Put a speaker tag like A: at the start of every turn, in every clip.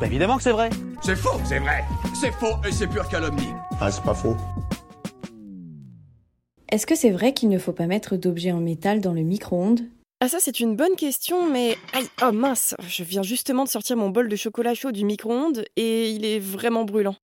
A: Bah évidemment que c'est vrai.
B: C'est faux, c'est vrai. C'est faux et c'est pure calomnie.
C: Ah, c'est pas faux.
D: Est-ce que c'est vrai qu'il ne faut pas mettre d'objets en métal dans le micro-ondes?
E: Ah ça c'est une bonne question, mais... Aïe, oh mince, je viens justement de sortir mon bol de chocolat chaud du micro-ondes et il est vraiment brûlant.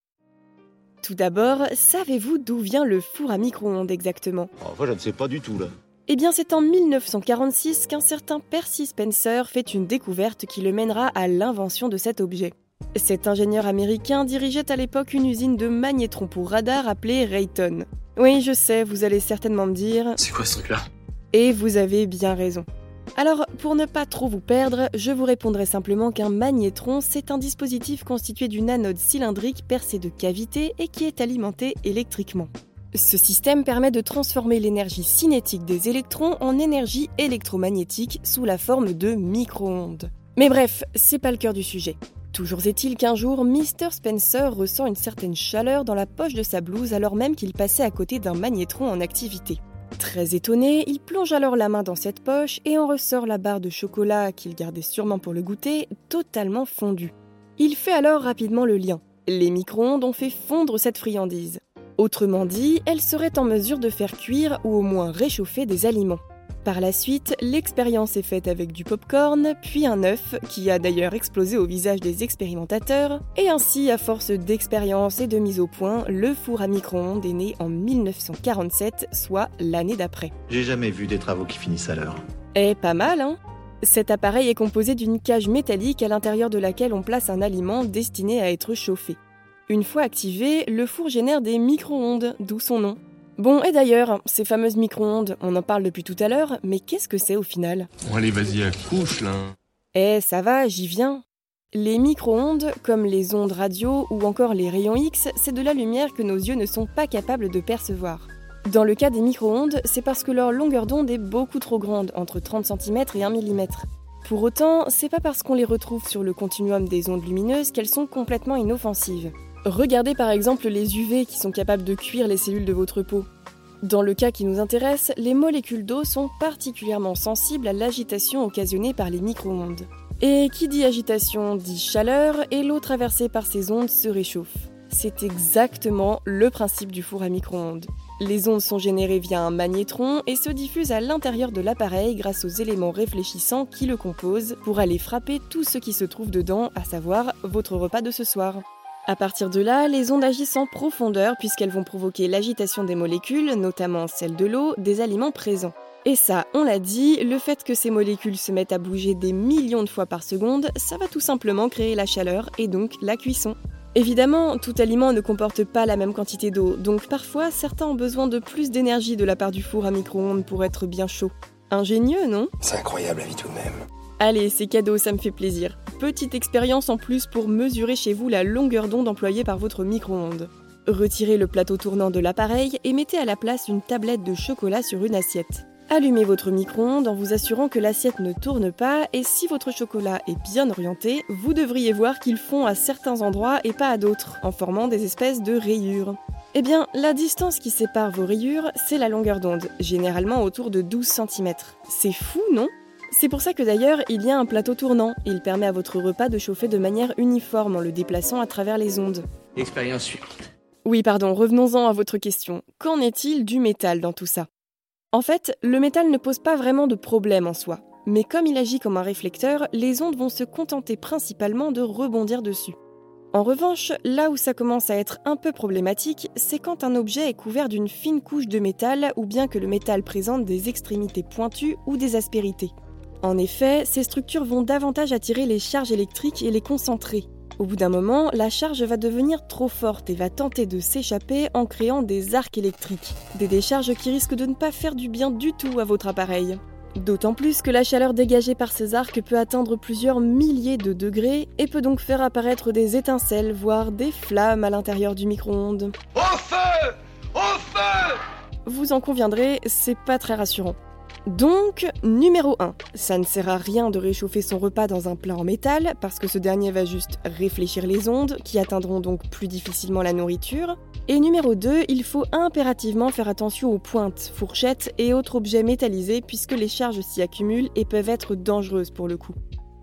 E: Tout d'abord, savez-vous d'où vient le four à micro-ondes exactement?
C: Enfin, je ne sais pas du tout, là.
E: Eh bien, c'est en 1946 qu'un certain Percy Spencer fait une découverte qui le mènera à l'invention de cet objet. Cet ingénieur américain dirigeait à l'époque une usine de magnétrons pour radar appelée Rayton. Oui, je sais, vous allez certainement me dire.
F: C'est quoi ce truc-là?
E: Et vous avez bien raison. Alors, pour ne pas trop vous perdre, je vous répondrai simplement qu'un magnétron, c'est un dispositif constitué d'une anode cylindrique percée de cavités et qui est alimenté électriquement. Ce système permet de transformer l'énergie cinétique des électrons en énergie électromagnétique sous la forme de micro-ondes. Mais bref, c'est pas le cœur du sujet. Toujours est-il qu'un jour, Mr. Spencer ressent une certaine chaleur dans la poche de sa blouse alors même qu'il passait à côté d'un magnétron en activité. Très étonné, il plonge alors la main dans cette poche et en ressort la barre de chocolat qu'il gardait sûrement pour le goûter, totalement fondue. Il fait alors rapidement le lien. Les micro-ondes ont fait fondre cette friandise. Autrement dit, elle serait en mesure de faire cuire ou au moins réchauffer des aliments. Par la suite, l'expérience est faite avec du popcorn, puis un œuf, qui a d'ailleurs explosé au visage des expérimentateurs, et ainsi, à force d'expérience et de mise au point, le four à micro-ondes est né en 1947, soit l'année d'après.
C: J'ai jamais vu des travaux qui finissent à l'heure.
E: Eh, pas mal, hein Cet appareil est composé d'une cage métallique à l'intérieur de laquelle on place un aliment destiné à être chauffé. Une fois activé, le four génère des micro-ondes, d'où son nom. Bon, et d'ailleurs, ces fameuses micro-ondes, on en parle depuis tout à l'heure, mais qu'est-ce que c'est au final?
F: Bon, allez, vas-y, à couche, là.
E: Eh, ça va, j'y viens. Les micro-ondes, comme les ondes radio ou encore les rayons X, c'est de la lumière que nos yeux ne sont pas capables de percevoir. Dans le cas des micro-ondes, c'est parce que leur longueur d'onde est beaucoup trop grande, entre 30 cm et 1 mm. Pour autant, c'est pas parce qu'on les retrouve sur le continuum des ondes lumineuses qu'elles sont complètement inoffensives. Regardez par exemple les UV qui sont capables de cuire les cellules de votre peau. Dans le cas qui nous intéresse, les molécules d'eau sont particulièrement sensibles à l'agitation occasionnée par les micro-ondes. Et qui dit agitation dit chaleur, et l'eau traversée par ces ondes se réchauffe. C'est exactement le principe du four à micro-ondes. Les ondes sont générées via un magnétron et se diffusent à l'intérieur de l'appareil grâce aux éléments réfléchissants qui le composent pour aller frapper tout ce qui se trouve dedans, à savoir votre repas de ce soir. À partir de là, les ondes agissent en profondeur puisqu'elles vont provoquer l'agitation des molécules, notamment celle de l'eau, des aliments présents. Et ça, on l'a dit, le fait que ces molécules se mettent à bouger des millions de fois par seconde, ça va tout simplement créer la chaleur et donc la cuisson. Évidemment, tout aliment ne comporte pas la même quantité d'eau, donc parfois certains ont besoin de plus d'énergie de la part du four à micro-ondes pour être bien chaud. Ingénieux, non?
G: C'est incroyable la vie tout de même.
E: Allez, c'est cadeau, ça me fait plaisir. Petite expérience en plus pour mesurer chez vous la longueur d'onde employée par votre micro-ondes. Retirez le plateau tournant de l'appareil et mettez à la place une tablette de chocolat sur une assiette. Allumez votre micro-ondes en vous assurant que l'assiette ne tourne pas et si votre chocolat est bien orienté, vous devriez voir qu'il fond à certains endroits et pas à d'autres, en formant des espèces de rayures. Eh bien, la distance qui sépare vos rayures, c'est la longueur d'onde, généralement autour de 12 cm. C'est fou, non? C'est pour ça que d'ailleurs, il y a un plateau tournant. Il permet à votre repas de chauffer de manière uniforme en le déplaçant à travers les ondes.
F: Expérience suivante.
E: Oui, pardon, revenons-en à votre question. Qu'en est-il du métal dans tout ça? En fait, le métal ne pose pas vraiment de problème en soi. Mais comme il agit comme un réflecteur, les ondes vont se contenter principalement de rebondir dessus. En revanche, là où ça commence à être un peu problématique, c'est quand un objet est couvert d'une fine couche de métal ou bien que le métal présente des extrémités pointues ou des aspérités. En effet, ces structures vont davantage attirer les charges électriques et les concentrer. Au bout d'un moment, la charge va devenir trop forte et va tenter de s'échapper en créant des arcs électriques, des décharges qui risquent de ne pas faire du bien du tout à votre appareil. D'autant plus que la chaleur dégagée par ces arcs peut atteindre plusieurs milliers de degrés et peut donc faire apparaître des étincelles, voire des flammes à l'intérieur du micro-ondes.
B: Au feu Au feu
E: Vous en conviendrez, c'est pas très rassurant. Donc, numéro 1, ça ne sert à rien de réchauffer son repas dans un plat en métal parce que ce dernier va juste réfléchir les ondes qui atteindront donc plus difficilement la nourriture. Et numéro 2, il faut impérativement faire attention aux pointes, fourchettes et autres objets métallisés puisque les charges s'y accumulent et peuvent être dangereuses pour le coup.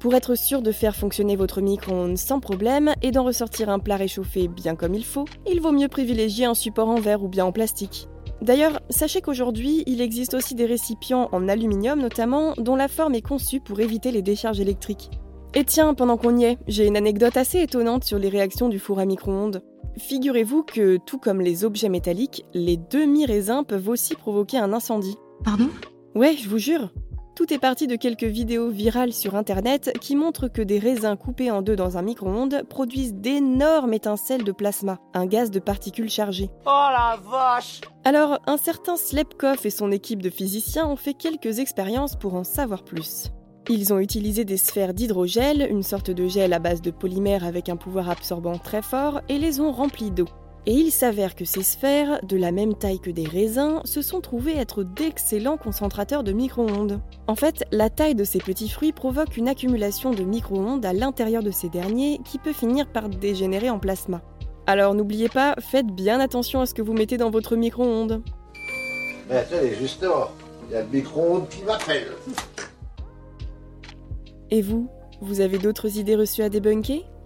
E: Pour être sûr de faire fonctionner votre micro-ondes sans problème et d'en ressortir un plat réchauffé bien comme il faut, il vaut mieux privilégier un support en verre ou bien en plastique. D'ailleurs, sachez qu'aujourd'hui, il existe aussi des récipients en aluminium notamment, dont la forme est conçue pour éviter les décharges électriques. Et tiens, pendant qu'on y est, j'ai une anecdote assez étonnante sur les réactions du four à micro-ondes. Figurez-vous que, tout comme les objets métalliques, les demi-raisins peuvent aussi provoquer un incendie.
A: Pardon?
E: Ouais, je vous jure. Tout est parti de quelques vidéos virales sur internet qui montrent que des raisins coupés en deux dans un micro-ondes produisent d'énormes étincelles de plasma, un gaz de particules chargées.
B: Oh la vache
E: Alors, un certain Slepkov et son équipe de physiciens ont fait quelques expériences pour en savoir plus. Ils ont utilisé des sphères d'hydrogel, une sorte de gel à base de polymère avec un pouvoir absorbant très fort, et les ont remplies d'eau. Et il s'avère que ces sphères, de la même taille que des raisins, se sont trouvées être d'excellents concentrateurs de micro-ondes. En fait, la taille de ces petits fruits provoque une accumulation de micro-ondes à l'intérieur de ces derniers qui peut finir par dégénérer en plasma. Alors n'oubliez pas, faites bien attention à ce que vous mettez dans votre micro-ondes.
G: Ben, attendez, justement, il y a le micro-ondes qui m'appelle.
E: Et vous, vous avez d'autres idées reçues à débunker?